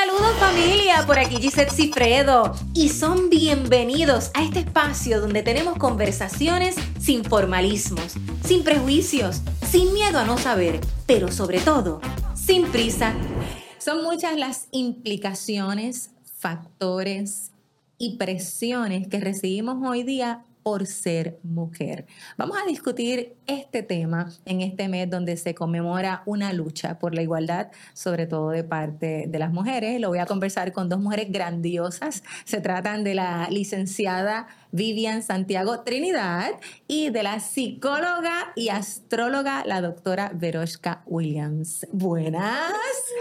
Saludos familia, por aquí Gisette Cifredo y son bienvenidos a este espacio donde tenemos conversaciones sin formalismos, sin prejuicios, sin miedo a no saber, pero sobre todo, sin prisa. Son muchas las implicaciones, factores y presiones que recibimos hoy día por ser mujer. Vamos a discutir este tema en este mes donde se conmemora una lucha por la igualdad, sobre todo de parte de las mujeres. Lo voy a conversar con dos mujeres grandiosas. Se tratan de la licenciada Vivian Santiago Trinidad y de la psicóloga y astróloga, la doctora Veroshka Williams. Buenas.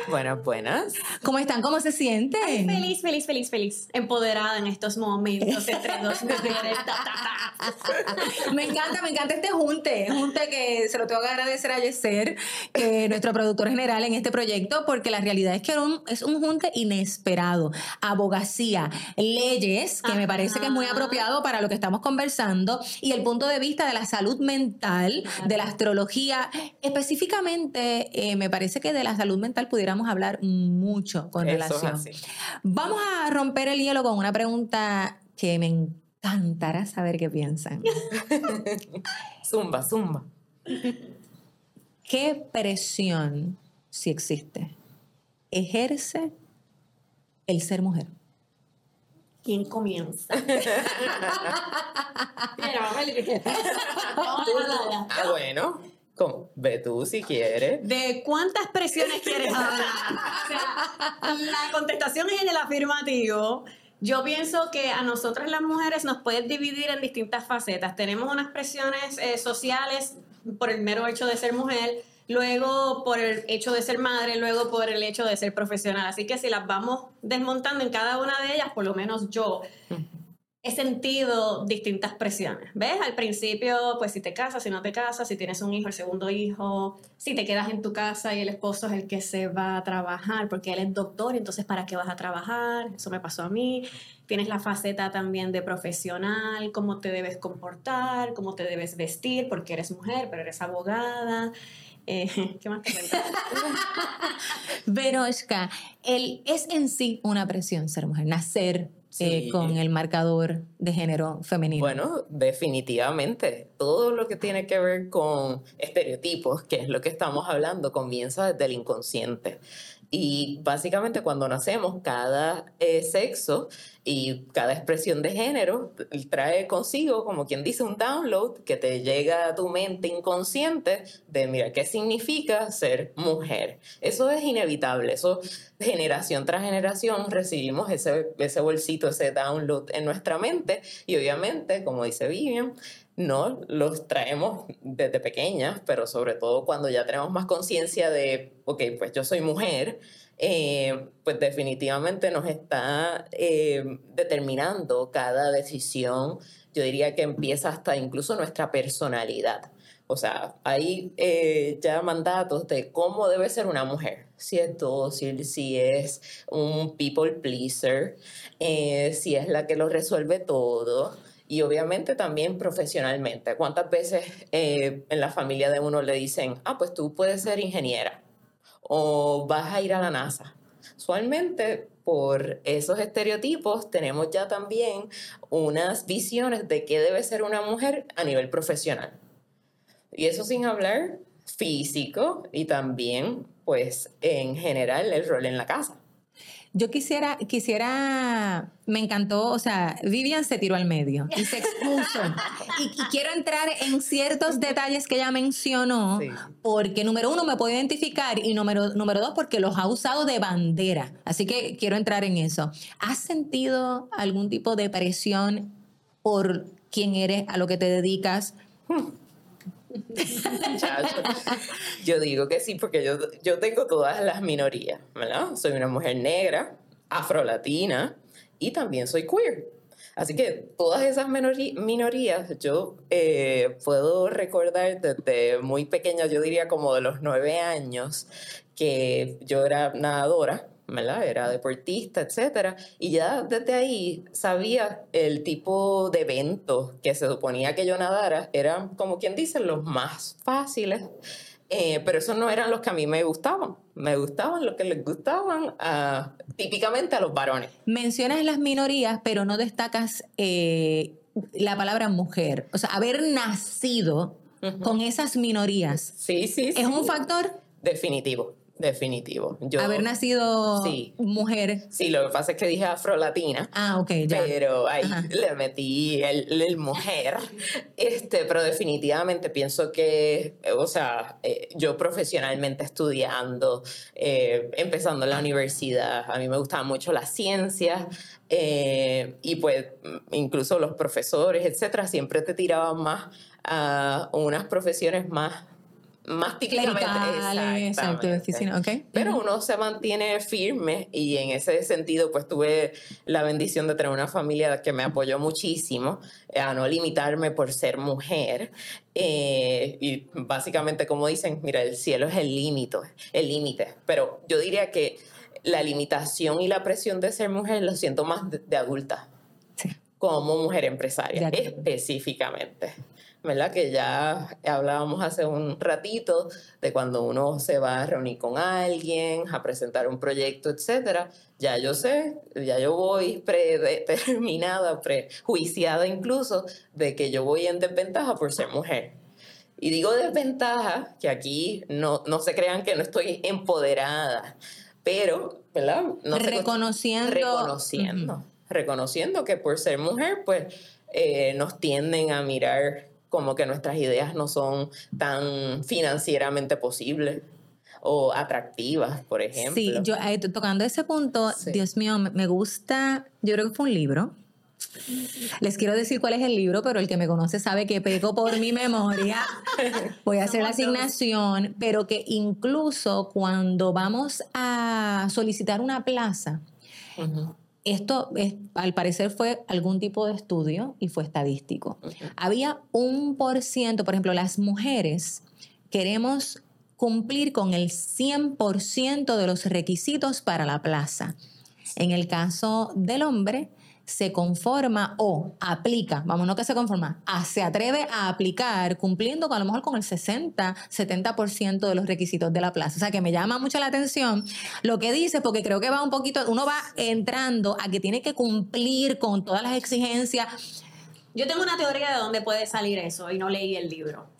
Buenas, buenas. ¿Cómo están? ¿Cómo se sienten? feliz, feliz, feliz, feliz. Empoderada en estos momentos entre dos mujeres. me encanta, me encanta este junte. Junte que se lo tengo que agradecer a Yeser, nuestro productor general en este proyecto, porque la realidad es que es un junte inesperado. Abogacía, leyes, que me parece que es muy apropiado para lo que estamos conversando y el punto de vista de la salud mental, de la astrología. Específicamente, eh, me parece que de la salud mental pudiéramos hablar mucho con relación. Vamos a romper el hielo con una pregunta que me encantará saber qué piensan. zumba, zumba. ¿Qué presión, si existe, ejerce el ser mujer? ¿Quién comienza? Ah, bueno. Ve tú si quieres. ¿De cuántas presiones quieres hablar? la contestación es en el afirmativo. Yo pienso que a nosotras las mujeres nos puedes dividir en distintas facetas. Tenemos unas presiones eh, sociales por el mero hecho de ser mujer, luego por el hecho de ser madre, luego por el hecho de ser profesional. Así que si las vamos desmontando en cada una de ellas, por lo menos yo he sentido distintas presiones. ¿Ves? Al principio, pues si te casas, si no te casas, si tienes un hijo, el segundo hijo, si te quedas en tu casa y el esposo es el que se va a trabajar porque él es doctor, entonces ¿para qué vas a trabajar? Eso me pasó a mí. Tienes la faceta también de profesional, cómo te debes comportar, cómo te debes vestir, porque eres mujer, pero eres abogada. Eh, ¿Qué más te? Veroshka, el, es en sí una presión ser mujer, nacer eh, con el marcador de género femenino. Bueno, definitivamente. Todo lo que tiene que ver con estereotipos, que es lo que estamos hablando, comienza desde el inconsciente. Y básicamente cuando nacemos, cada eh, sexo y cada expresión de género trae consigo, como quien dice, un download que te llega a tu mente inconsciente de, mira, ¿qué significa ser mujer? Eso es inevitable, eso generación tras generación recibimos ese, ese bolsito, ese download en nuestra mente y obviamente, como dice Vivian, no los traemos desde pequeñas, pero sobre todo cuando ya tenemos más conciencia de, ok, pues yo soy mujer, eh, pues definitivamente nos está eh, determinando cada decisión. Yo diría que empieza hasta incluso nuestra personalidad. O sea, hay eh, ya mandatos de cómo debe ser una mujer. Si es dócil, si es un people pleaser, si es la que lo resuelve todo y obviamente también profesionalmente. ¿Cuántas veces en la familia de uno le dicen, ah, pues tú puedes ser ingeniera? o vas a ir a la NASA. Usualmente por esos estereotipos tenemos ya también unas visiones de qué debe ser una mujer a nivel profesional. Y eso sin hablar físico y también pues en general el rol en la casa. Yo quisiera, quisiera, me encantó, o sea, Vivian se tiró al medio y se expuso. y, quiero entrar en ciertos detalles que ella mencionó, porque número uno me puedo identificar y número, número dos porque los ha usado de bandera. Así que quiero entrar en eso. ¿Has sentido algún tipo de presión por quién eres, a lo que te dedicas? yo digo que sí, porque yo, yo tengo todas las minorías, ¿verdad? Soy una mujer negra, afrolatina y también soy queer. Así que todas esas minorías yo eh, puedo recordar desde muy pequeña, yo diría como de los nueve años, que yo era nadadora era deportista, etcétera, y ya desde ahí sabía el tipo de eventos que se suponía que yo nadara, eran como quien dice los más fáciles Eh, pero esos no eran los que a mí me gustaban. Me gustaban los que les gustaban ah, típicamente a los varones. Mencionas las minorías, pero no destacas eh, la palabra mujer. O sea, haber nacido con esas minorías. Sí, sí, sí. ¿Es un factor? Definitivo. Definitivo. Yo, Haber nacido Sí. mujer. Sí, lo que pasa es que dije afrolatina. Ah, ok, ya. Pero ahí Ajá. le metí el, el mujer. Este, pero definitivamente pienso que, o sea, eh, yo profesionalmente estudiando, eh, empezando en la universidad, a mí me gustaban mucho las ciencias eh, y pues incluso los profesores, etcétera, siempre te tiraban más a unas profesiones más más típicamente exacto, de oficina. Pero Ujú. uno se mantiene firme y en ese sentido pues tuve la bendición de tener una familia que me apoyó muchísimo eh, a no limitarme por ser mujer eh, y básicamente como dicen, mira, el cielo es el límite, el límite, pero yo diría que la limitación y la presión de ser mujer lo siento más de, de adulta Sí. como mujer empresaria, específicamente. ¿Verdad? Que ya hablábamos hace un ratito de cuando uno se va a reunir con alguien, a presentar un proyecto, etcétera. Ya yo sé, ya yo voy predeterminada, prejuiciada incluso, de que yo voy en desventaja por ser mujer. Y digo desventaja, que aquí no, no se crean que no estoy empoderada, pero, ¿verdad? No Reconociendo. reconociendo, Ujú. reconociendo que por ser mujer, pues eh, nos tienden a mirar como que nuestras ideas no son tan financieramente posibles o atractivas, por ejemplo. Sí, yo eh, to- tocando ese punto, Sí. Dios mío, me, gusta, yo creo que fue un libro. Les quiero decir cuál es el libro, pero el que me conoce sabe que peco por mi memoria. Voy a hacer la asignación, pero que incluso cuando vamos a solicitar una plaza, Ujú, esto es, al parecer fue algún tipo de estudio y fue estadístico. Había un por ciento, por ejemplo, las mujeres queremos cumplir con el 100% de los requisitos para la plaza. En el caso del hombre, se conforma o aplica, vamos, no que se conforma, a- se atreve a aplicar cumpliendo con, a lo mejor con el 60, 70% de los requisitos de la plaza. O sea, que me llama mucho la atención lo que dice, porque creo que va un poquito, uno va entrando a que tiene que cumplir con todas las exigencias. Yo tengo una teoría de dónde puede salir eso y no leí el libro.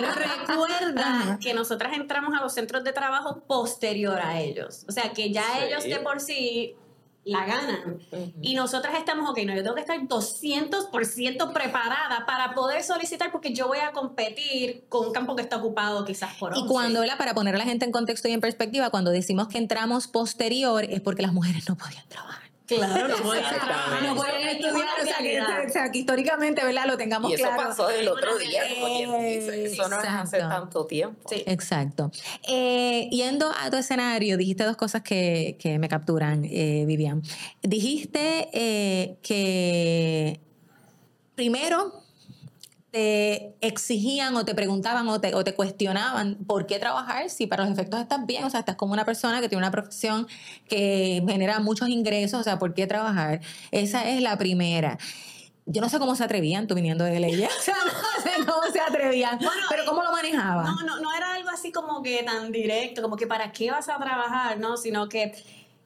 Recuerda que nosotras entramos a los centros de trabajo posterior a ellos. O sea, que ya Sí. ellos de por sí la ganan. Y nosotras estamos, ok, no, yo tengo que estar 200% preparada para poder solicitar porque yo voy a competir con un campo que está ocupado quizás por Y 11. cuando, ¿verdad? para poner a la gente en contexto y en perspectiva, cuando decimos que entramos posterior es porque las mujeres no podían trabajar. Claro, no voy a estudiar, o sea, que, o sea, que históricamente, ¿verdad? Lo tengamos Y eso claro. pasó el otro día, como quien dice. Eso no es hace Exacto. tanto tiempo. Sí. Exacto. Eh, yendo a tu escenario, dijiste dos cosas que, que me capturan, eh, Vivian. Dijiste eh, que primero te exigían o te preguntaban o te, o te cuestionaban por qué trabajar si para los efectos estás bien, o sea, estás como una persona que tiene una profesión que genera muchos ingresos, o sea, ¿por qué trabajar? Esa es la primera. Yo no sé cómo se atrevían, tú viniendo de leyes, o sea, no sé cómo se atrevían, Bueno, pero ¿cómo lo manejaban? No, no, no era algo así como que tan directo, como que para qué vas a trabajar, ¿no? Sino que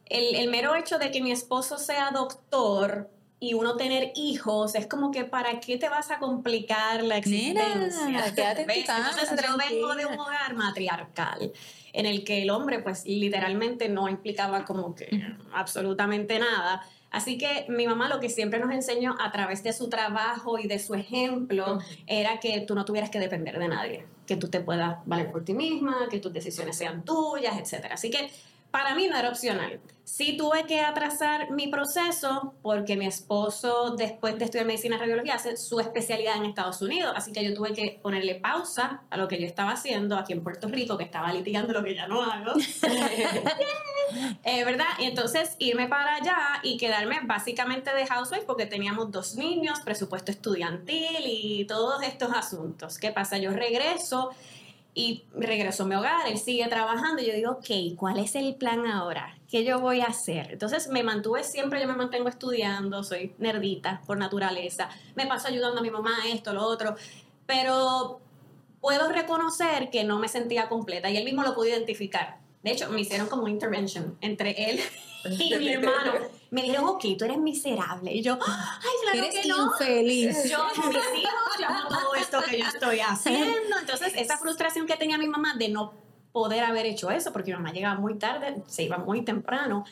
el, el mero hecho de que mi esposo sea doctor y uno tener hijos, es como que para qué te vas a complicar la Nena, existencia. quédate en tu ¿Ves? casa, Entonces yo vengo de un hogar matriarcal en el que el hombre pues literalmente no implicaba como que absolutamente nada. Así que mi mamá lo que siempre nos enseñó a través de su trabajo y de su ejemplo era que tú no tuvieras que depender de nadie, que tú te puedas valer por ti misma, que tus decisiones sean tuyas, etc. Así que para mí no era opcional. Sí tuve que atrasar mi proceso porque mi esposo, después de estudiar medicina y radiología, hace su especialidad en Estados Unidos. Así que yo tuve que ponerle pausa a lo que yo estaba haciendo aquí en Puerto Rico, que estaba litigando lo que ya no hago. Eh, ¿Verdad? Y entonces irme para allá y quedarme básicamente de housewife porque teníamos dos niños, presupuesto estudiantil y todos estos asuntos. ¿Qué pasa? Yo regreso y regreso a mi hogar, él sigue trabajando y yo digo, ok, ¿cuál es el plan ahora? ¿Qué yo voy a hacer? Entonces me mantuve siempre, yo me mantengo estudiando, soy nerdita por naturaleza, me paso ayudando a mi mamá esto, lo otro, pero puedo reconocer que no me sentía completa y él mismo lo pudo identificar. De hecho, me hicieron como intervention entre él y mi hermano. Me dijeron, ok, tú eres miserable. Y yo, ay, claro Eres que no. infeliz. Yo, mis hijos, yo amo todo esto que yo estoy haciendo. Entonces, esa frustración que tenía mi mamá de no poder haber hecho eso, porque mi mamá llegaba muy tarde, se iba muy temprano.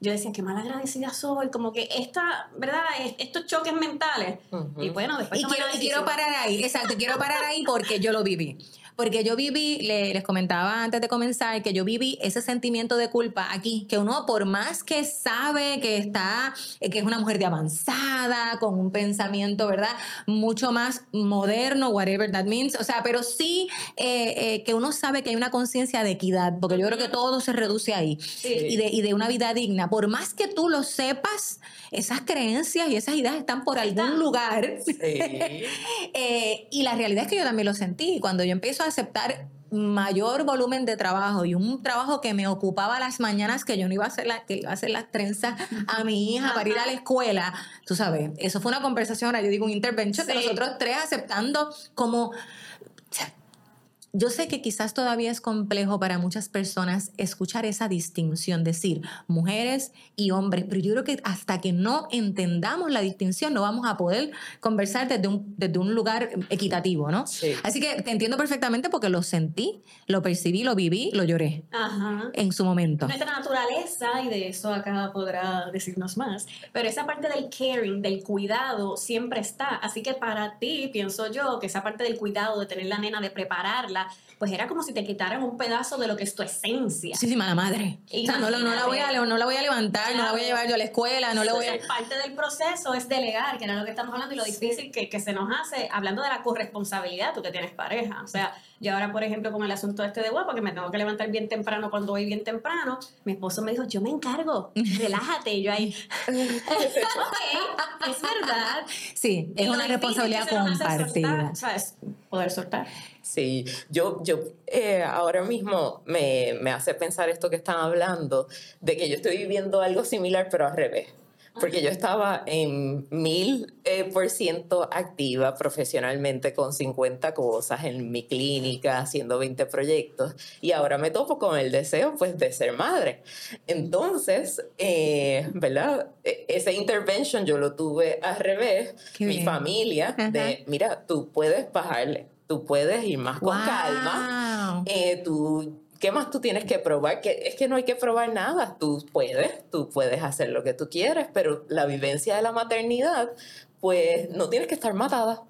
Yo decía, qué mal agradecida soy, como que esta, ¿verdad? Es- Estos choques mentales. Ujú. Y bueno, después Y quiero, y quiero parar ahí, exacto, quiero parar ahí porque yo lo viví. Porque yo viví, le- les comentaba antes de comenzar, que yo viví ese sentimiento de culpa aquí, que uno por más que sabe que está, eh, que es una mujer de avanzada, con un pensamiento, ¿verdad? Mucho más moderno, whatever that means, o sea, pero sí eh, eh, que uno sabe que hay una conciencia de equidad, porque yo creo que todo se reduce ahí, y, de, y de una vida digna. Por más que tú lo sepas, esas creencias y esas ideas están por algún lugar. Sí. Eh, y la realidad es que yo también lo sentí. Cuando yo empiezo a aceptar mayor volumen de trabajo y un trabajo que me ocupaba las mañanas que yo no iba a hacer la, que iba a hacer las trenzas a mi hija para ir a la escuela, tú sabes, eso fue una conversación, ahora yo digo un intervention de Sí. nosotros tres aceptando como yo sé que quizás todavía es complejo para muchas personas escuchar esa distinción, decir mujeres y hombres, pero yo creo que hasta que no entendamos la distinción no vamos a poder conversar desde un, desde un lugar equitativo, ¿no? Sí. Así que te entiendo perfectamente porque lo sentí, lo percibí, lo viví, lo lloré Ajá. en su momento. Nuestra naturaleza, y de eso acá podrá decirnos más, pero esa parte del caring, del cuidado, siempre está. Así que para ti, pienso yo, que esa parte del cuidado, de tener la nena, de prepararla, pues era como si te quitaran un pedazo de lo que es tu esencia. Sí, sí, mala madre. O sea, no, lo- no la voy a, no la voy a levantar, no la voy a llevar yo a la escuela, no le voy a... Parte del proceso es delegar, que era lo que estamos hablando, y lo difícil que, que se nos hace, hablando de la corresponsabilidad, tú que tienes pareja. O sea, yo ahora, por ejemplo, con el asunto este de guapa, que me tengo que levantar bien temprano cuando voy bien temprano, mi esposo me dijo, yo me encargo, relájate. Y yo ahí, ok, es verdad. Sí, es Y una responsabilidad compartida. soltar, ¿sabes? Poder soltar. Sí, yo, yo eh, ahora mismo me, me hace pensar esto que están hablando, de que yo estoy viviendo algo similar, pero al revés. Porque yo estaba en mil eh, por ciento activa profesionalmente con 50 cosas en mi clínica, haciendo 20 proyectos, y ahora me topo con el deseo pues de ser madre. Entonces, eh, ¿verdad? E- Ese intervention yo lo tuve al revés, Qué mi bien. familia, de, mira, tú puedes bajarle, tú puedes ir más con Wow. calma, eh, tú, ¿qué más tú tienes que probar? Que, es que no hay que probar nada, tú puedes, tú puedes hacer lo que tú quieres, pero la vivencia de la maternidad, pues no tienes que estar matada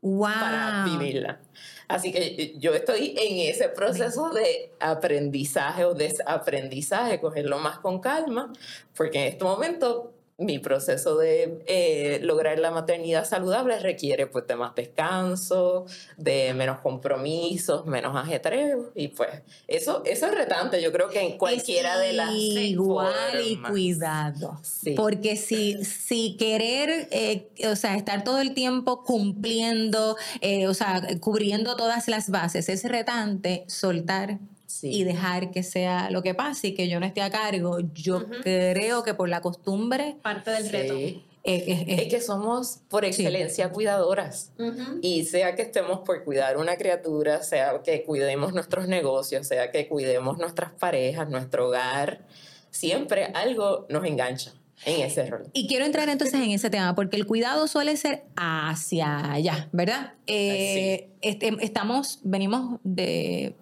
Wow. para vivirla. Así que yo estoy en ese proceso de aprendizaje o desaprendizaje, cogerlo más con calma, porque en este momento mi proceso de eh, lograr la maternidad saludable requiere pues de más descanso, de menos compromisos, menos ajetreo y pues eso, eso es retante, yo creo que en cualquiera de las igual y cuidado Sí. porque si si querer eh, o sea estar todo el tiempo cumpliendo eh, o sea cubriendo todas las bases es retante soltar Sí. y dejar que sea lo que pase y que yo no esté a cargo yo Ujú. creo que por la costumbre Parte del reto. Sí. eh, eh, eh, Es que somos por excelencia cuidadoras. Ujú. Y sea que estemos por cuidar una criatura, sea que cuidemos nuestros negocios, sea que cuidemos nuestras parejas, nuestro hogar, siempre algo nos engancha en ese rol. Y quiero entrar entonces en ese tema, porque el cuidado suele ser hacia allá, ¿verdad? Eh, este, estamos, venimos de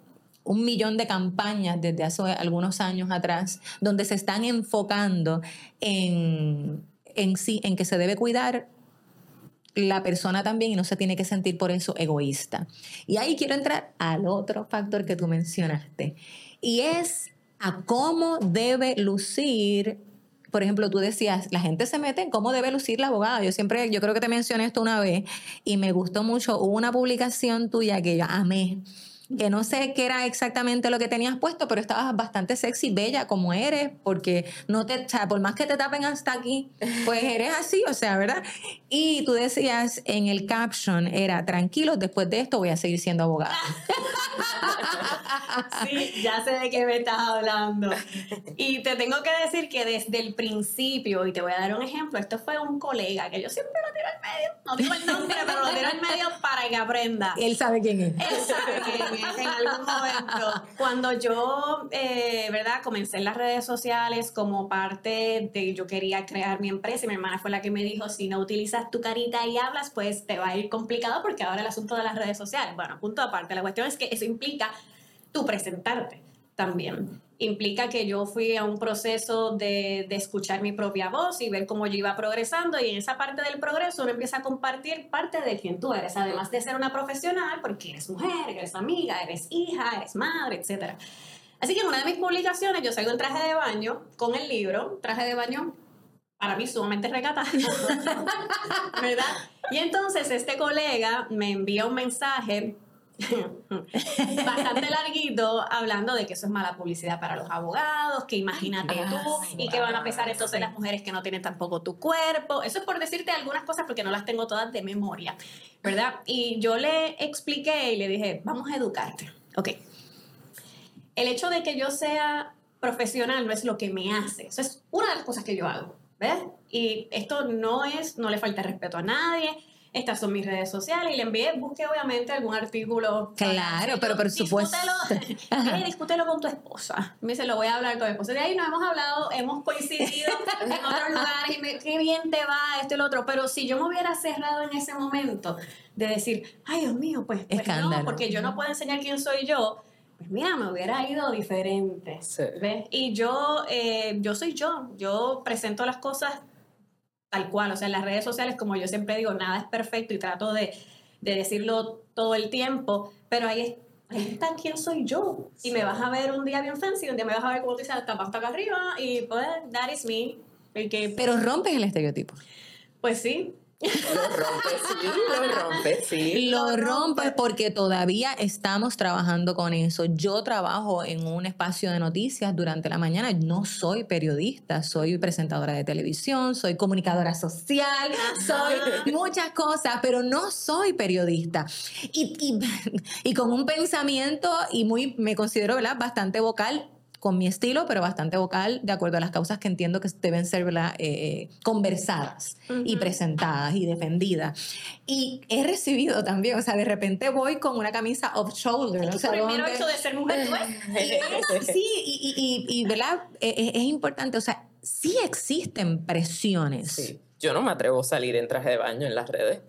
un millón de campañas desde hace algunos años atrás, donde se están enfocando en, en sí, en que se debe cuidar la persona también y no se tiene que sentir por eso egoísta. Y ahí quiero entrar al otro factor que tú mencionaste, y es a cómo debe lucir por ejemplo, tú decías, la gente se mete en cómo debe lucir la abogada. Yo siempre, yo creo que te mencioné esto una vez y me gustó mucho. Hubo una publicación tuya que yo amé, que no sé qué era exactamente lo que tenías puesto, pero estabas bastante sexy, bella como eres, porque no te, o sea, por más que te tapen hasta aquí, pues eres así, o sea, ¿verdad? Y tú decías en el caption, era, tranquilo, después de esto voy a seguir siendo abogada. Sí, ya sé de qué me estás hablando. Y te tengo que decir que desde el principio, y te voy a dar un ejemplo, esto fue un colega que yo siempre lo tiro al medio, no digo el nombre, pero lo tiro al medio para que aprenda. Él sabe quién es. Él sabe quién es en algún momento. Cuando yo, eh, ¿verdad? Comencé en las redes sociales como parte de, yo quería crear mi empresa y mi hermana fue la que me dijo, si no utilizas tu carita y hablas, pues te va a ir complicado porque ahora el asunto de las redes sociales, bueno, punto aparte, la cuestión es que eso implica tú presentarte también. Implica que yo fui a un proceso de, de, escuchar mi propia voz y ver cómo yo iba progresando y en esa parte del progreso uno empieza a compartir parte de quien tú eres, además de ser una profesional, porque eres mujer, eres amiga, eres hija, eres madre, etc. Así que en una de mis publicaciones yo salgo en traje de baño con el libro, traje de baño para mí sumamente recatado, ¿verdad? Y entonces este colega me envía un mensaje bastante larguito hablando de que eso es mala publicidad para los abogados, que imagínate tú y que van a pesar entonces las mujeres que no tienen tampoco tu cuerpo. Eso es por decirte algunas cosas porque no las tengo todas de memoria, ¿verdad? Y yo le expliqué y le dije, vamos a educarte. Ok. El hecho de que yo sea profesional no es lo que me hace. Eso es una de las cosas que yo hago, ¿ves? Y esto no es, no le falta respeto a nadie estas son mis redes sociales y le envié, busque obviamente algún artículo. Claro, pero por supuesto. Discútelo, discútelo con tu esposa. Me dice, lo voy a hablar con tu esposa. De ahí nos hemos hablado, hemos coincidido en otros lugares y me, qué bien te va esto y lo otro. Pero si yo me hubiera cerrado en ese momento de decir, ay Dios mío, pues, pues no, porque yo no puedo enseñar quién soy yo. Pues mira, me hubiera ido diferente. ¿ves? Y yo, eh, yo soy yo. Yo presento las cosas tal cual. O sea, en las redes sociales, como yo siempre digo, nada es perfecto y trato de, de decirlo todo el tiempo, pero ahí, ahí está quién soy yo. Y me vas a ver un día bien fancy, un día me vas a ver como tú dices, hasta acá arriba y pues, that is me. pero rompes el estereotipo. Pues sí, lo rompes, sí, lo rompes, sí. Lo rompes porque todavía estamos trabajando con eso. Yo trabajo en un espacio de noticias durante la mañana. No soy periodista, soy presentadora de televisión, soy comunicadora social, soy muchas cosas, pero no soy periodista. Y, y, y con un pensamiento y muy, me considero ¿verdad? bastante vocal con mi estilo, pero bastante vocal, de acuerdo a las causas que entiendo que deben ser eh, conversadas y presentadas y defendidas. Y he recibido también, o sea, de repente voy con una camisa off-shoulder. O sea, primero hecho de ser mujer, Sí, y, y, y, ¿verdad? Es, e, es, importante, o sea, sí existen presiones. Sí. Yo no me atrevo a salir en traje de baño en las redes.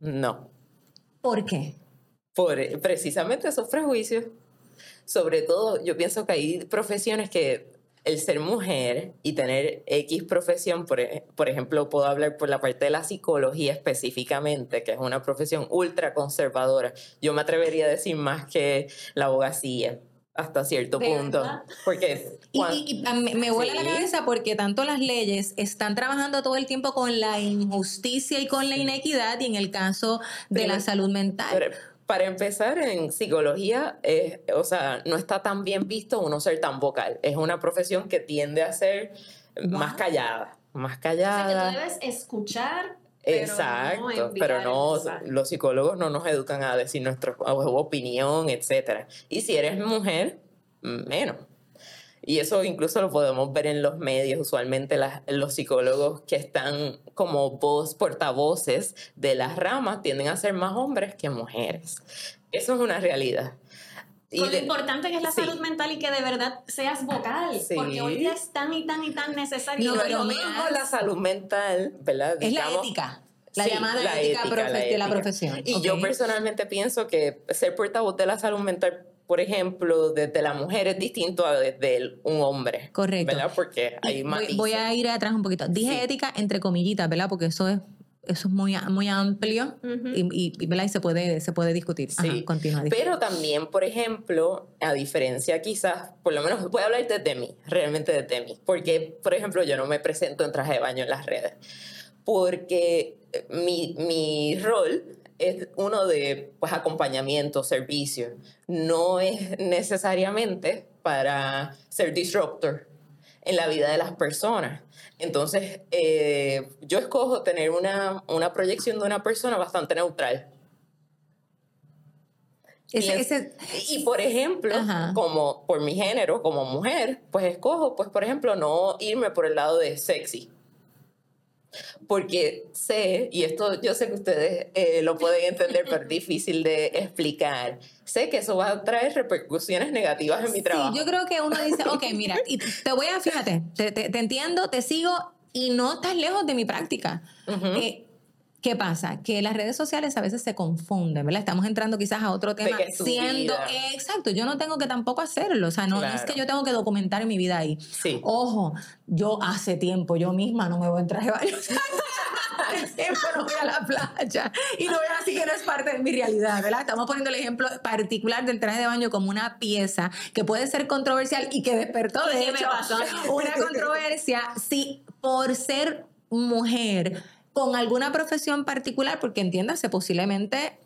No. ¿Por qué? Por precisamente esos prejuicios sobre todo yo pienso que hay profesiones que el ser mujer y tener X profesión, por, e, por, ejemplo, puedo hablar por la parte de la psicología específicamente, que es una profesión ultra conservadora. Yo me atrevería a decir más que la abogacía hasta cierto punto. Porque y, me vuela la cabeza porque tanto las leyes están trabajando todo el tiempo con la injusticia y con la inequidad y en el caso de la salud mental. Para empezar, en psicología, eh, o sea, no está tan bien visto uno ser tan vocal. Es una profesión que tiende a ser más callada, más callada. O sea, que tú debes escuchar. Exacto, pero no, los psicólogos no nos educan a decir nuestra opinión, etc. Y si eres mujer, menos. Y eso incluso lo podemos ver en los medios. Usualmente los psicólogos que están como voz, portavoces de las ramas tienden a ser más hombres que mujeres. Eso es una realidad. Y lo importante que es la salud mental y que de verdad seas vocal, porque hoy día es tan y tan y tan necesario. No, pero mismo la salud mental, ¿verdad? Es la ética. La llamada ética, de la profesión. Y yo personalmente pienso que ser portavoz de la salud mental por ejemplo, desde la mujer es distinto a desde un hombre. Correcto. ¿Verdad? Porque hay más. Voy, a ir atrás un poquito. Dije ética entre comillitas, ¿verdad? Porque eso es eso es muy, muy amplio y, y, ¿verdad? y se, puede, se puede discutir. Sí. continúa, Pero también, por ejemplo, a diferencia quizás, por lo menos voy a hablar desde mí, realmente desde mí. Porque, por ejemplo, yo no me presento en traje de baño en las redes. Porque mi, mi rol es uno de pues, acompañamiento, servicio. No es necesariamente para ser disruptor en la vida de las personas. Entonces, eh, yo escojo tener una, una proyección de una persona bastante neutral. y por ejemplo, como por mi género, como mujer, pues escojo, pues por ejemplo, no irme por el lado de sexy porque sé, y esto yo sé que ustedes eh, lo pueden entender, pero es difícil de explicar, sé que eso va a traer repercusiones negativas en mi trabajo. Sí, yo creo que uno dice, ok, mira, y te voy a, fíjate, te, te, entiendo, te sigo y no estás lejos de mi práctica. ¿Qué pasa? Que las redes sociales a veces se confunden, ¿verdad? Estamos entrando quizás a otro tema siendo exacto, yo no tengo que tampoco hacerlo, o sea, no, es que yo tengo que documentar mi vida ahí. Sí. Ojo, yo hace tiempo yo misma no me voy a traje de baño. tiempo no voy a la playa y no voy a decir que no es parte de mi realidad, ¿verdad? Estamos poniendo el ejemplo particular del traje de baño como una pieza que puede ser controversial y que despertó de hecho una controversia sí por ser mujer con alguna profesión particular, porque entiéndase, posiblemente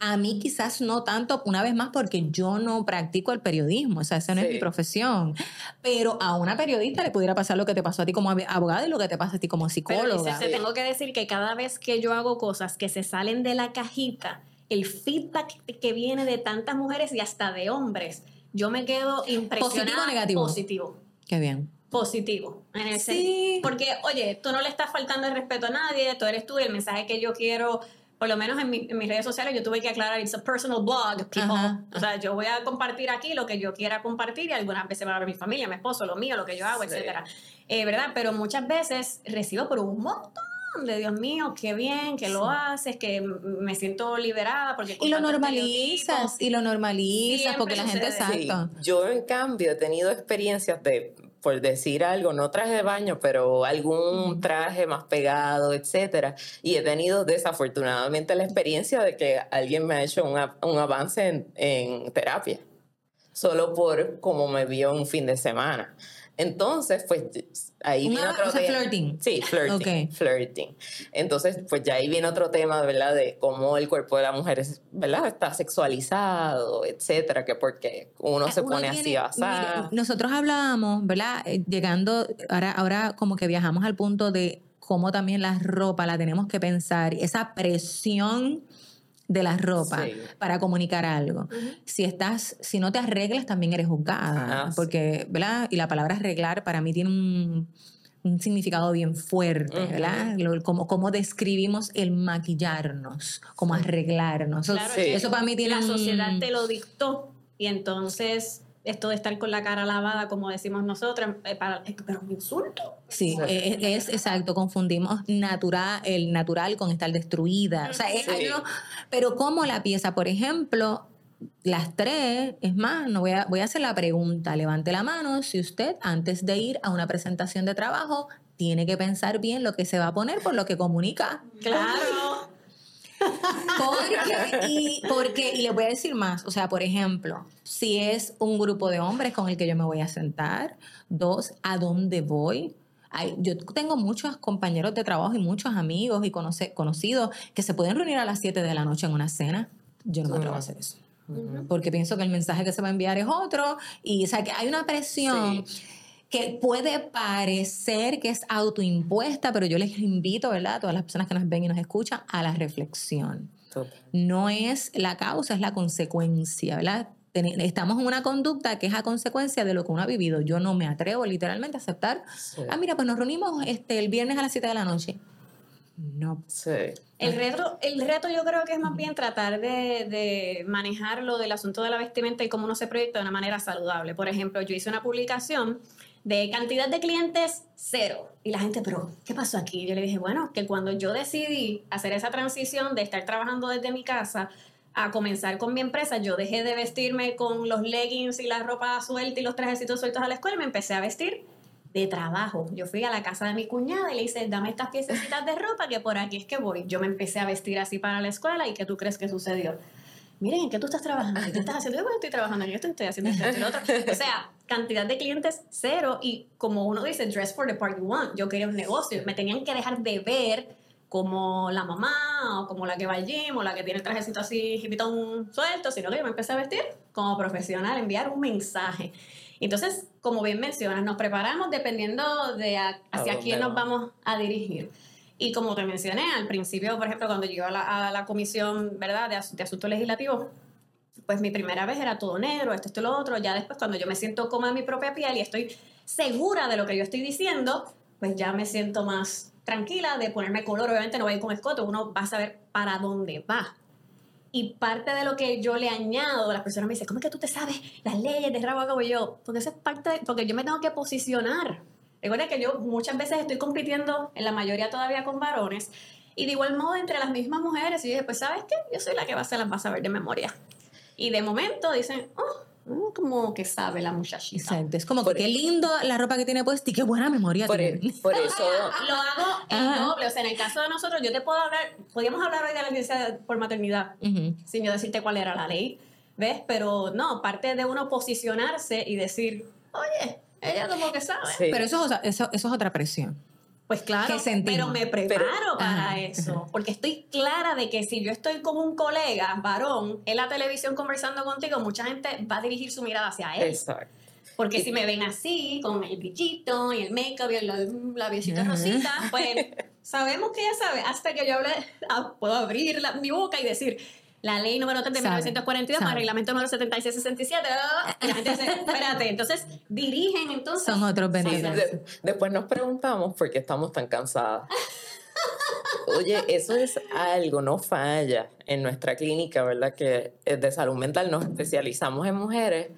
a mí quizás no tanto, una vez más, porque yo no practico el periodismo, o sea, esa no es mi profesión. Pero a una periodista le pudiera pasar lo que te pasó a ti como abogada y lo que te pasa a ti como psicóloga. Pero te tengo que decir que cada vez que yo hago cosas que se salen de la cajita, el feedback que viene de tantas mujeres y hasta de hombres, yo me quedo impresionada. ¿Positivo o negativo? Positivo. Qué bien positivo. En el sí. Porque, oye, tú no le estás faltando el respeto a nadie, tú eres tú y el mensaje que yo quiero, por lo menos en, mis redes sociales, yo tuve que aclarar, it's a personal blog, O sea, yo voy a compartir aquí lo que yo quiera compartir y algunas veces va a ver mi familia, mi esposo, lo mío, lo que yo hago, etcétera. Eh, ¿Verdad? Pero muchas veces recibo por un montón de Dios mío, qué bien que lo haces, que me siento liberada porque y lo normalizas y lo normalizas porque la gente sabe. Yo en cambio he tenido experiencias de por decir algo, no traje de baño, pero algún traje más pegado, etcétera. Y he tenido desafortunadamente la experiencia de que alguien me ha hecho un avance en, en terapia, solo por cómo me vio un fin de semana. Entonces, pues ahí viene otro tema. flirting. Sí, flirting. Flirting. Entonces, pues ya ahí viene otro tema, ¿verdad? De cómo el cuerpo de la mujer es, ¿verdad? Está sexualizado, etcétera, que porque uno se pone así basado. Nosotros hablábamos, ¿verdad? Eh, llegando, ahora, ahora como que viajamos al punto de cómo también la ropa la tenemos que pensar, esa presión de la ropa para comunicar algo. Si estás, si no te arreglas, también eres juzgada. porque, ¿verdad? Y la palabra arreglar para mí tiene un, significado bien fuerte, ¿verdad? como, como describimos el maquillarnos, como arreglarnos. Eso, para mí tiene La sociedad te lo dictó y entonces esto de estar con la cara lavada, como decimos nosotros, eh, para, pero un insulto. Sí, es, exacto, confundimos natural, el natural con estar destruida. O sea, pero como la pieza, por ejemplo, las tres, es más, no voy a, voy a hacer la pregunta, levante la mano si usted antes de ir a una presentación de trabajo tiene que pensar bien lo que se va a poner por lo que comunica. Claro. Porque, y, porque, y le voy a decir más, o sea, por ejemplo, si es un grupo de hombres con el que yo me voy a sentar, dos, ¿a dónde voy? yo tengo muchos compañeros de trabajo y muchos amigos y conocidos que se pueden reunir a las 7 de la noche en una cena. Yo no me atrevo a hacer eso. Porque pienso que el mensaje que se va a enviar es otro y o sea, que hay una presión que puede parecer que es autoimpuesta, pero yo les invito, ¿verdad? A todas las personas que nos ven y nos escuchan a la reflexión. No es la causa, es la consecuencia, ¿verdad? Estamos en una conducta que es a consecuencia de lo que uno ha vivido. Yo no me atrevo literalmente a aceptar. Ah, mira, pues nos reunimos este, el viernes a las 7 de la noche. No. Sí. El reto, el reto yo creo que es más bien tratar de, de manejar lo del asunto de la vestimenta y cómo uno se proyecta de una manera saludable. Por ejemplo, yo hice una publicación de cantidad de clientes, cero. Y la gente, pero, ¿qué pasó aquí? Yo le dije, bueno, que cuando yo decidí hacer esa transición de estar trabajando desde mi casa a comenzar con mi empresa, yo dejé de vestirme con los leggings y la ropa suelta y los trajecitos sueltos a la escuela y me empecé a vestir de trabajo. Yo fui a la casa de mi cuñada y le hice, dame estas piececitas de ropa que por aquí es que voy. Yo me empecé a vestir así para la escuela y ¿qué tú crees que sucedió? Miren, ¿en qué tú estás trabajando? ¿Qué estás haciendo? Yo estoy trabajando en esto, estoy haciendo esto, lo otro. O sea, cantidad de clientes cero y como uno dice, dress for the part you want. Yo quería un negocio. Me tenían que dejar de ver como la mamá o como la que va al gym o la que tiene el trajecito así hipitón suelto, sino que yo me empecé a vestir como profesional, enviar un mensaje. Entonces, como bien mencionas, nos preparamos dependiendo de hacia quién nos vamos a dirigir. Y como te mencioné al principio, por ejemplo, cuando llegué a la, a la comisión ¿verdad? De, de asuntos legislativos, pues mi primera vez era todo negro, esto, esto, lo otro. Ya después, cuando yo me siento cómoda en mi propia piel y estoy segura de lo que yo estoy diciendo, pues ya me siento más tranquila de ponerme color. Obviamente no voy a ir con escote, uno va a saber para dónde va. Y parte de lo que yo le añado, las personas me dicen, ¿cómo es que tú te sabes las leyes de rabo como yo? Porque eso es parte, de, porque yo me tengo que posicionar. Recuerda que yo muchas veces estoy compitiendo, en la mayoría todavía con varones, y de igual modo entre las mismas mujeres, y yo dije, pues ¿sabes qué? Yo soy la que va a ser las vas a ver de memoria. Y de momento dicen, oh, uh, como que sabe la muchachita. Exacto. Es como que qué lindo la ropa que tiene puesta y qué buena memoria por, tiene. por eso lo hago en doble. O sea, en el caso de nosotros, yo te puedo hablar, podríamos hablar hoy de la licencia por maternidad, sin yo decirte cuál era la ley, ¿ves? Pero no, parte de uno posicionarse y decir, oye, ella como que sabe. Pero eso, eso, eso es otra presión. Pues claro, pero me preparo para eso, porque estoy clara de que si yo estoy con un colega varón en la televisión conversando contigo, mucha gente va a dirigir su mirada hacia él. Exacto. Porque si me ven así, con el brillito y el make-up y el labiosito rosita, pues sabemos que ella sabe. Hasta que yo hable, ah, puedo abrir mi boca y decir, la ley número 3 de 1942 para el reglamento número 7667. Y la gente dice, espérate, entonces dirigen entonces. Son otros beneficios. después nos preguntamos por qué estamos tan cansadas. Oye, eso es algo, no falla en nuestra clínica, ¿verdad? Que de salud mental nos especializamos en mujeres.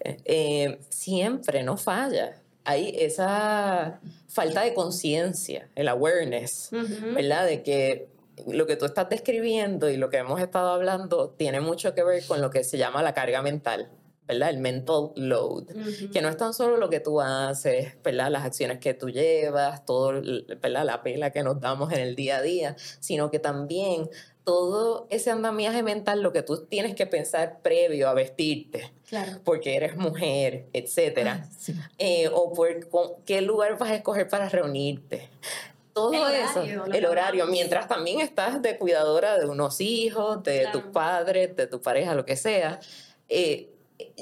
Eh, siempre no falla. Hay esa falta de conciencia, el awareness, ¿verdad? De que lo que tú estás describiendo y lo que hemos estado hablando tiene mucho que ver con lo que se llama la carga mental. ¿verdad? El mental load, que no es tan solo lo que tú haces, ¿verdad? Las acciones que tú llevas, todo, ¿verdad? La pela que nos damos en el día a día, sino que también todo ese andamiaje mental, lo que tú tienes que pensar previo a vestirte, claro. porque eres mujer, etcétera, ah, eh, o por qué lugar vas a escoger para reunirte, todo eso, el horario, mientras también estás de cuidadora de unos hijos, de tus padres, de tu pareja, lo que sea. Eh,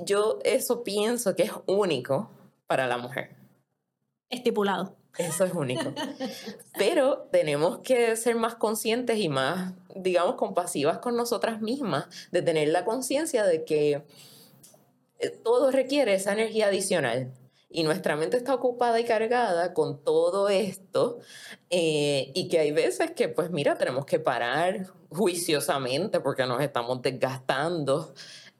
yo eso pienso que es único para la mujer. Estipulado. Eso es único. Pero tenemos que ser más conscientes y más, digamos, compasivas con nosotras mismas, de tener la conciencia de que eh, todo requiere esa energía adicional y nuestra mente está ocupada y cargada con todo esto eh, y que hay veces que pues mira, tenemos que parar juiciosamente porque nos estamos desgastando.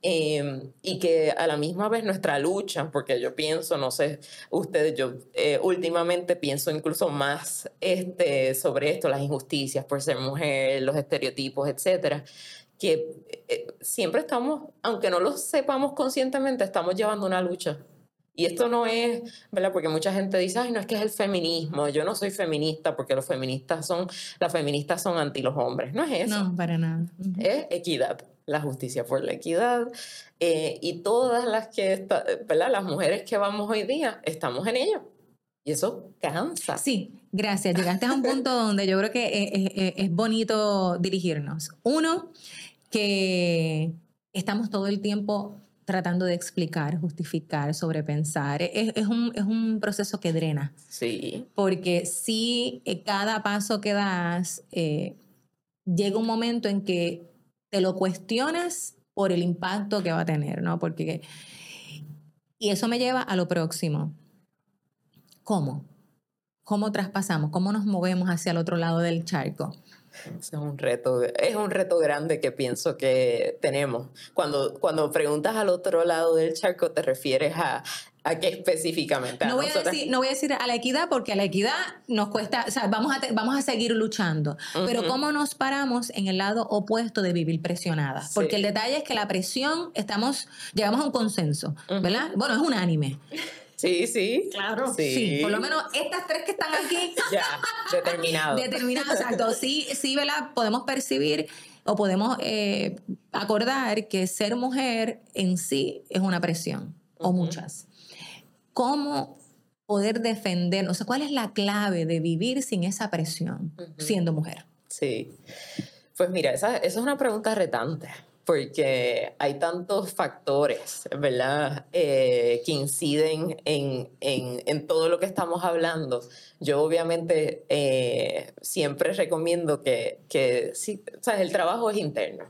Em, y que a la misma vez nuestra lucha, porque yo pienso, no sé, ustedes, yo eh, últimamente pienso incluso más este, sobre esto, las injusticias por ser mujer, los estereotipos, etcétera, que eh, siempre estamos, aunque no lo sepamos conscientemente, estamos llevando una lucha y esto no es, ¿verdad? Porque mucha gente dice, ay, no es que es el feminismo, yo no soy feminista porque los feministas son, las feministas son anti los hombres. No es eso. No, para nada. Es equidad, la justicia por la equidad. Eh, y todas las que, ¿verdad? Las mujeres que vamos hoy día, estamos en ello. Y eso cansa. Sí, gracias. Llegaste a un punto donde yo creo que es, es bonito dirigirnos. Uno, que estamos todo el tiempo tratando de explicar, justificar, sobrepensar. Es, es, un, es un proceso que drena. Sí. Porque si eh, cada paso que das, eh, llega un momento en que te lo cuestionas por el impacto que va a tener, ¿no? Porque... Y eso me lleva a lo próximo. ¿Cómo? ¿Cómo traspasamos? ¿Cómo nos movemos hacia el otro lado del charco? Es un reto, es un reto grande que pienso que tenemos. Cuando, cuando preguntas al otro lado del charco, te refieres a, a qué específicamente. no, voy a decir, no voy a decir a la equidad, porque a la equidad nos cuesta, o sea, vamos a, vamos a seguir luchando. Pero ¿cómo nos paramos en el lado opuesto de vivir presionada? Porque el detalle es que la presión, estamos, llegamos a un consenso, ¿verdad? Bueno, es unánime. Sí, sí. Claro. Sí. Por lo menos estas tres que están aquí. ya, determinado. determinado, exacto. Sí, sí, ¿verdad? Podemos percibir o podemos eh, acordar que ser mujer en sí es una presión, o muchas. ¿Cómo poder defender? O sea, ¿cuál es la clave de vivir sin esa presión siendo mujer? Sí. Pues mira, esa, esa es una pregunta retante porque hay tantos factores, ¿verdad?, eh, que inciden en, en, en, todo lo que estamos hablando. Yo obviamente eh, siempre recomiendo que, que sí, o sea, el trabajo es interno.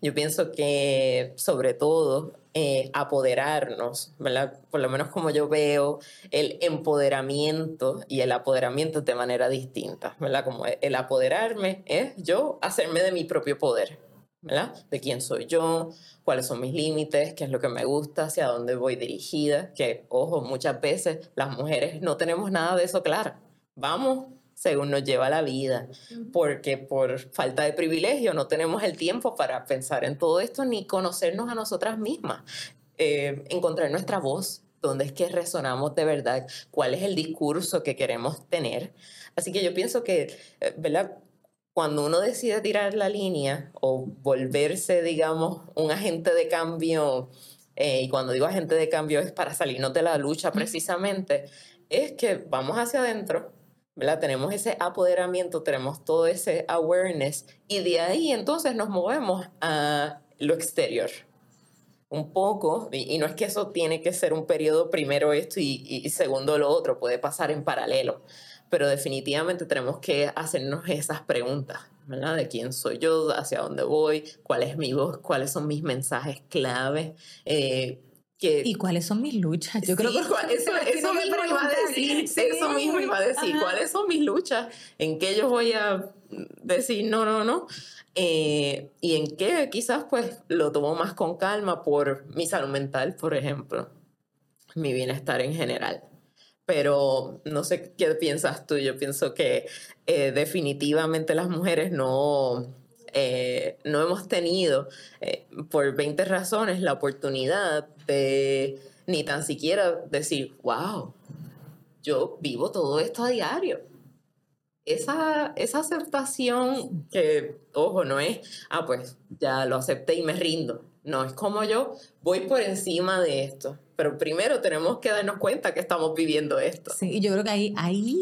Yo pienso que sobre todo eh, apoderarnos, ¿verdad? Por lo menos como yo veo el empoderamiento y el apoderamiento de manera distinta, ¿verdad? Como el apoderarme es yo hacerme de mi propio poder ¿verdad? De quién soy yo, cuáles son mis límites, qué es lo que me gusta, hacia dónde voy dirigida, que, ojo, muchas veces las mujeres no tenemos nada de eso claro. Vamos según nos lleva la vida, porque por falta de privilegio no tenemos el tiempo para pensar en todo esto ni conocernos a nosotras mismas, eh, encontrar nuestra voz, dónde es que resonamos de verdad, cuál es el discurso que queremos tener. Así que yo pienso que, eh, ¿verdad? Cuando uno decide tirar la línea o volverse, digamos, un agente de cambio, eh, y cuando digo agente de cambio es para salirnos de la lucha precisamente, es que vamos hacia adentro, ¿verdad? Tenemos ese apoderamiento, tenemos todo ese awareness y de ahí entonces nos movemos a lo exterior. Un poco, y, no es que eso tiene que ser un periodo primero esto y, y segundo lo otro, puede pasar en paralelo pero definitivamente tenemos que hacernos esas preguntas, ¿verdad? De quién soy yo, hacia dónde voy, cuál es mi voz, cuáles son mis mensajes clave. Eh, ¿Y cuáles son mis luchas? Yo creo que eso, eso mismo iba a decir, eso mismo iba a decir, cuáles son mis luchas, en qué yo voy a decir no, no, no, eh, y en qué quizás pues lo tomo más con calma por mi salud mental, por ejemplo, mi bienestar en general pero no sé qué piensas tú. Yo pienso que eh, definitivamente las mujeres no, eh, no hemos tenido, eh, por 20 razones, la oportunidad de ni tan siquiera decir, wow, yo vivo todo esto a diario. Esa, esa aceptación que, ojo, no es, ah, pues ya lo acepté y me rindo. No, es como yo voy por encima de esto pero primero tenemos que darnos cuenta que estamos viviendo esto. Sí, y yo creo que ahí, ahí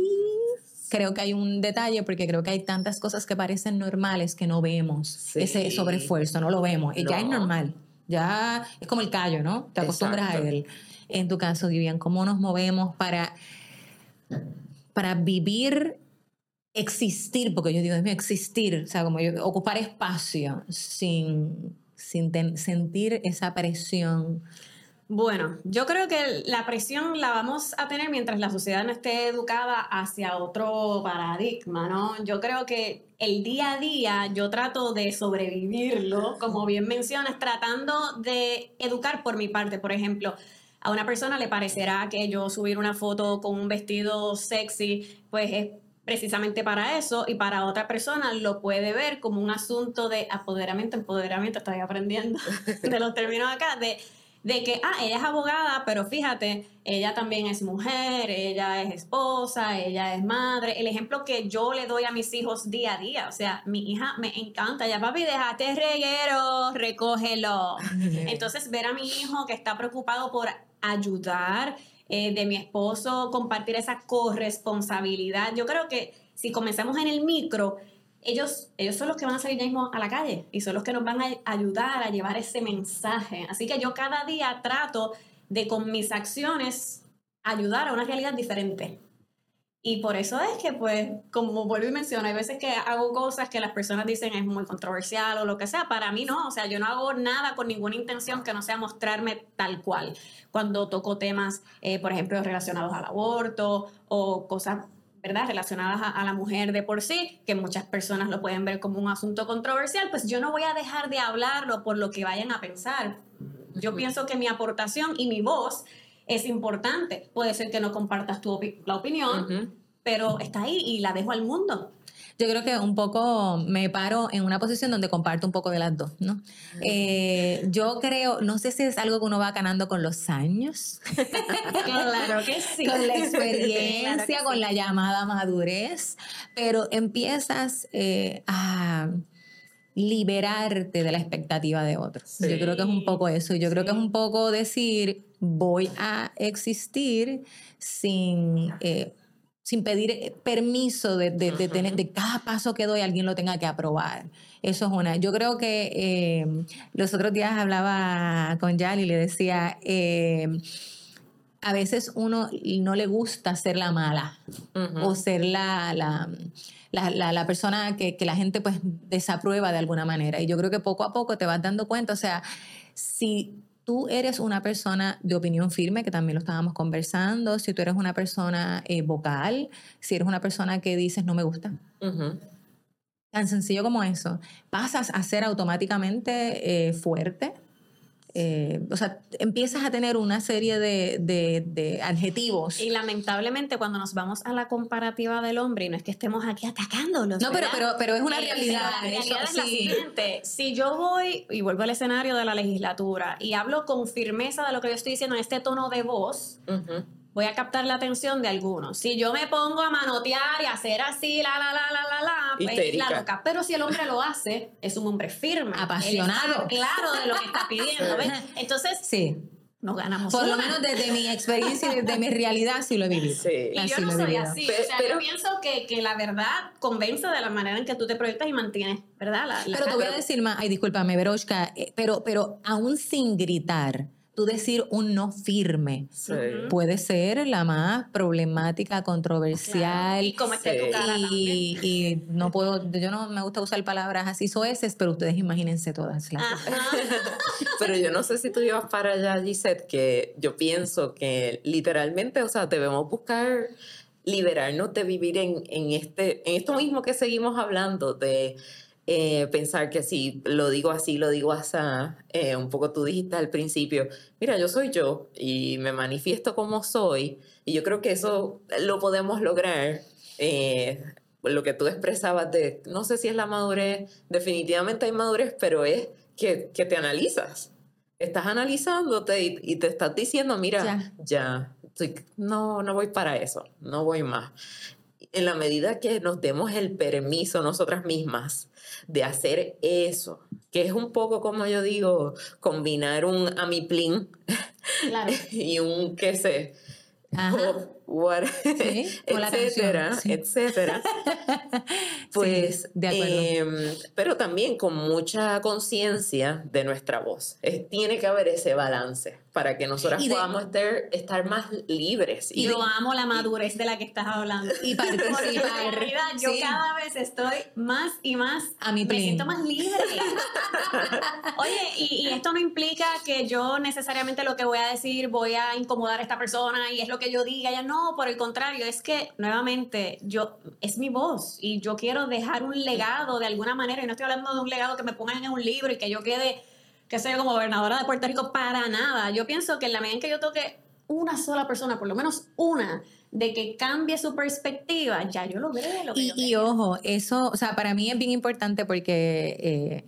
creo que hay un detalle porque creo que hay tantas cosas que parecen normales que no vemos ese sobreesfuerzo, no lo vemos. Y ya es normal, ya es como el callo, ¿no? Te acostumbras a él. En tu caso, Vivian, ¿cómo nos movemos para, para vivir existir, porque yo digo, es mi existir, o sea, como yo, ocupar espacio sin, sin sentir esa presión bueno, yo creo que la presión la vamos a tener mientras la sociedad no esté educada hacia otro paradigma, ¿no? Yo creo que el día a día yo trato de sobrevivirlo, como bien mencionas, tratando de educar por mi parte, por ejemplo. A una persona le parecerá que yo subir una foto con un vestido sexy, pues es precisamente para eso y para otra persona lo puede ver como un asunto de apoderamiento, empoderamiento, estoy aprendiendo de los términos acá, de de que, ah, ella es abogada, pero fíjate, ella también es mujer, ella es esposa, ella es madre. El ejemplo que yo le doy a mis hijos día a día, o sea, mi hija me encanta, ya papi, déjate reguero, recógelo. Entonces, ver a mi hijo que está preocupado por ayudar, eh, de mi esposo, compartir esa corresponsabilidad. Yo creo que si comenzamos en el micro, ellos, ellos son los que van a salir ya mismo a la calle y son los que nos van a ayudar a llevar ese mensaje. Así que yo cada día trato de con mis acciones ayudar a una realidad diferente. Y por eso es que, pues, como vuelvo y menciono, hay veces que hago cosas que las personas dicen es muy controversial o lo que sea. Para mí no, o sea, yo no hago nada con ninguna intención que no sea mostrarme tal cual. Cuando toco temas, eh, por ejemplo, relacionados al aborto o cosas ¿verdad? Relacionadas a, la mujer de por sí, que muchas personas lo pueden ver como un asunto controversial, pues yo no voy a dejar de hablarlo por lo que vayan a pensar. Yo pienso que mi aportación y mi voz es importante. Puede ser que no compartas tu la opinión, pero está ahí y la dejo al mundo yo creo que un poco me paro en una posición donde comparto un poco de las dos, ¿no? Eh, yo creo, no sé si es algo que uno va ganando con los años. claro que sí. Con la experiencia, con la llamada madurez, pero empiezas eh, a liberarte de la expectativa de otros. Yo creo que es un poco eso. Yo creo que es un poco decir, voy a existir sin... Eh, sin pedir eh, permiso de, de, de tener, de cada paso que doy alguien lo tenga que aprobar. Eso es una. Yo creo que eh, los otros días hablaba con Yali y le decía, eh, a veces uno no le gusta ser la mala o ser la, la, la, la- la persona que, que la gente pues desaprueba de alguna manera. Y yo creo que poco a poco te vas dando cuenta, o sea, si tú eres una persona de opinión firme, que también lo estábamos conversando, si tú eres una persona eh, vocal, si eres una persona que dices no me gusta, tan sencillo como eso, pasas a ser automáticamente eh, fuerte. Eh, o sea, empiezas a tener una serie de, de- de adjetivos. Y lamentablemente cuando nos vamos a la comparativa del hombre, y no es que estemos aquí atacándolos. No, pero, pero, pero es una Eh, realidad. La realidad eso es la sí. siguiente. Si yo voy y vuelvo al escenario de la legislatura y hablo con firmeza de lo que yo estoy diciendo en este tono de voz, Ujú. Voy a captar la atención de algunos. Si yo me pongo a manotear y a hacer así, la, la, la, la, la, la, pues la loca. Pero si el hombre lo hace, es un hombre firme. Apasionado. Claro de lo que está pidiendo. ¿ves? Entonces, Sí. nos ganamos Por lo una. menos desde mi experiencia y desde mi realidad sí lo he vivido. Sí. Y Así yo no lo soy vivido. así. Pe- o sea, pero- yo pienso que, que la verdad convence de la manera en que tú te proyectas y mantienes, ¿verdad? La, la- Pero te voy a decir más, ay, discúlpame, Veroshka, eh, pero, pero aún sin gritar, tú decir un no firme Sí. puede ser la más problemática, Claro. controversial. Y como esté Sí. tu cara también. Y, y no puedo, yo no me gusta usar palabras así soeces, pero ustedes imagínense todas. las-. Pero yo no sé si tú ibas para allá, Gisette, que yo pienso que literalmente, o sea, debemos buscar liberarnos de vivir en, en, este, en esto mismo que seguimos hablando, de eh, pensar que si lo digo así, lo digo así, eh, un poco tú dijiste al principio, mira, yo soy yo y me manifiesto como soy, y yo creo que eso lo podemos lograr. eh, lo que tú expresabas de, no sé si es la madurez, definitivamente hay madurez, pero es que, que te analizas. Estás analizándote y, y te estás diciendo, mira, Ya. ya, estoy- no, no voy para eso, no voy más. En la medida que nos demos el permiso nosotras mismas de hacer eso, que es un poco como yo digo, combinar un amiplín Claro. y un qué sé, Ajá. What- Sí, etcétera, sí. etcétera. Pues, de acuerdo. em, pero también con mucha conciencia de nuestra voz. Es- tiene que haber ese balance para que nosotras Y de- podamos estar, estar más libres. Y yo amo la madurez de la que estás hablando. Y participar. Realidad yo Sí. cada vez estoy más y más, A mi me plin. siento más libre. Oye, y, y esto no implica que yo necesariamente lo que voy a decir voy a incomodar a esta persona y es lo que yo diga, ya no, por el contrario, es que nuevamente yo es mi voz y yo quiero dejar un legado de alguna manera y no estoy hablando de un legado que me pongan en un libro y que yo quede que soy como gobernadora de Puerto Rico para nada. Yo pienso que en la medida en que yo toque una sola persona, por lo menos una, de que cambie su perspectiva, ya yo logré lo que Y, yo y quería. ojo, eso, o sea, para mí es bien importante porque eh,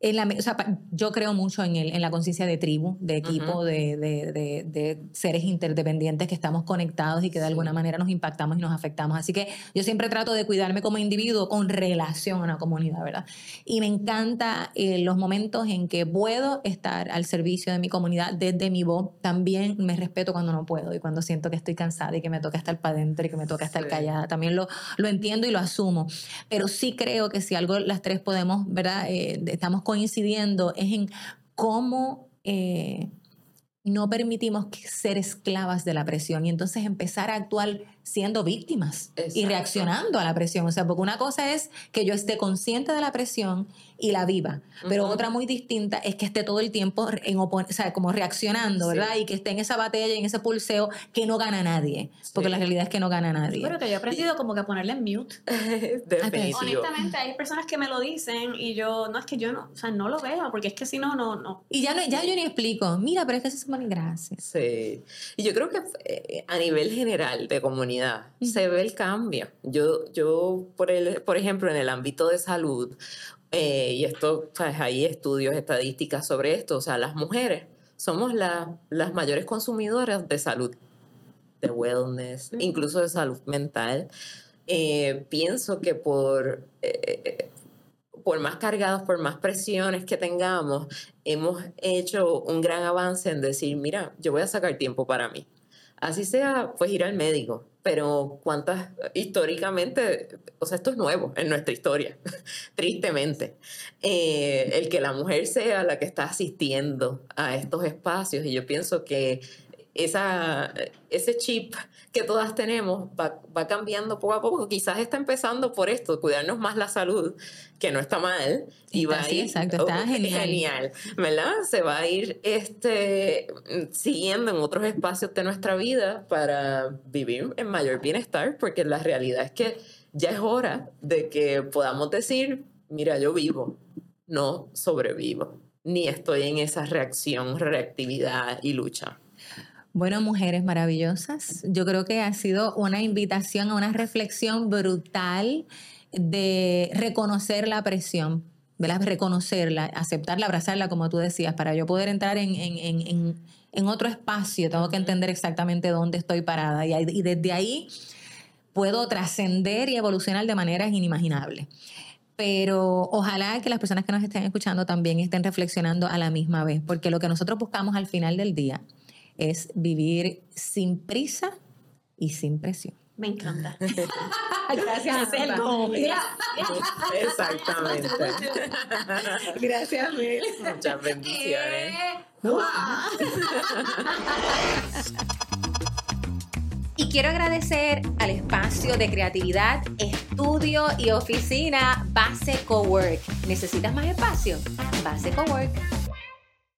en la, o sea, yo creo mucho en, el, en la conciencia de tribu, de equipo, Ujú. de, de- de- de seres interdependientes que estamos conectados y que de Sí. alguna manera nos impactamos y nos afectamos. Así que yo siempre trato de cuidarme como individuo con relación a una comunidad, ¿verdad? Y me encanta eh, los momentos en que puedo estar al servicio de mi comunidad desde mi voz. También me respeto cuando no puedo y cuando siento que estoy cansada y que me toca estar para adentro y que me toca estar Sí. callada. También lo, lo entiendo y lo asumo. Pero sí creo que si algo las tres podemos, ¿verdad? Eh, estamos coincidiendo es en cómo... eh, no permitimos ser esclavas de la presión. Y entonces empezar a actuar siendo víctimas y Exacto. reaccionando a la presión. O sea, porque una cosa es que yo esté consciente de la presión y la viva, pero Ujú. otra muy distinta es que esté todo el tiempo en opon- o sea, como reaccionando, Sí. ¿verdad? Y que esté en esa batalla y en ese pulseo que no gana nadie, porque Sí. la realidad es que no gana nadie. Pero que yo he aprendido como que a ponerle en mute. Definitivo. Honestamente, hay personas que me lo dicen y yo, no es que yo no, o sea, no lo veo, porque es que si no, no, no. y ya, no, ya yo ni explico, mira, pero es que eso es buena gracias. Sí. Y yo creo que eh, a nivel general de comunidad se ve el cambio. Yo, yo por, el, por ejemplo, en el ámbito de salud, eh, y esto, ¿sabes? hay estudios, estadísticas sobre esto, o sea, las mujeres somos la- las mayores consumidoras de salud, de wellness, Ujú. incluso de salud mental. Eh, pienso que por... eh, por más cargados, por más presiones que tengamos, hemos hecho un gran avance en decir, mira, yo voy a sacar tiempo para mí. Así sea, pues ir al médico. Pero cuántas, históricamente, o sea, esto es nuevo en nuestra historia, tristemente. Eh, el que la mujer sea la que está asistiendo a estos espacios. Y yo pienso que esa, ese chip que todas tenemos va, va, cambiando poco a poco. Quizás está empezando por esto, cuidarnos más la salud, que no está mal. Y va a ir, exacto, está oh, genial. genial. ¿verdad? Se va a ir este, siguiendo en otros espacios de nuestra vida para vivir en mayor bienestar, porque la realidad es que ya es hora de que podamos decir, mira, yo vivo, no sobrevivo, ni estoy en esa reacción, reactividad y lucha. Bueno, mujeres maravillosas, yo creo que ha sido una invitación a una reflexión brutal de reconocer la presión, ¿verdad? reconocerla, aceptarla, abrazarla, como tú decías, para yo poder entrar en, en, en, otro espacio, tengo que entender exactamente dónde estoy parada y, y desde ahí puedo trascender y evolucionar de maneras inimaginables. Pero ojalá que las personas que nos estén escuchando también estén reflexionando a la misma vez, porque lo que nosotros buscamos al final del día es vivir sin prisa y sin presión. Me encanta. Gracias. Exactamente. Gracias, Mel. Muchas bendiciones. Eh, y quiero agradecer al espacio de creatividad, estudio y oficina Base Cowork. ¿Necesitas más espacio? Base Cowork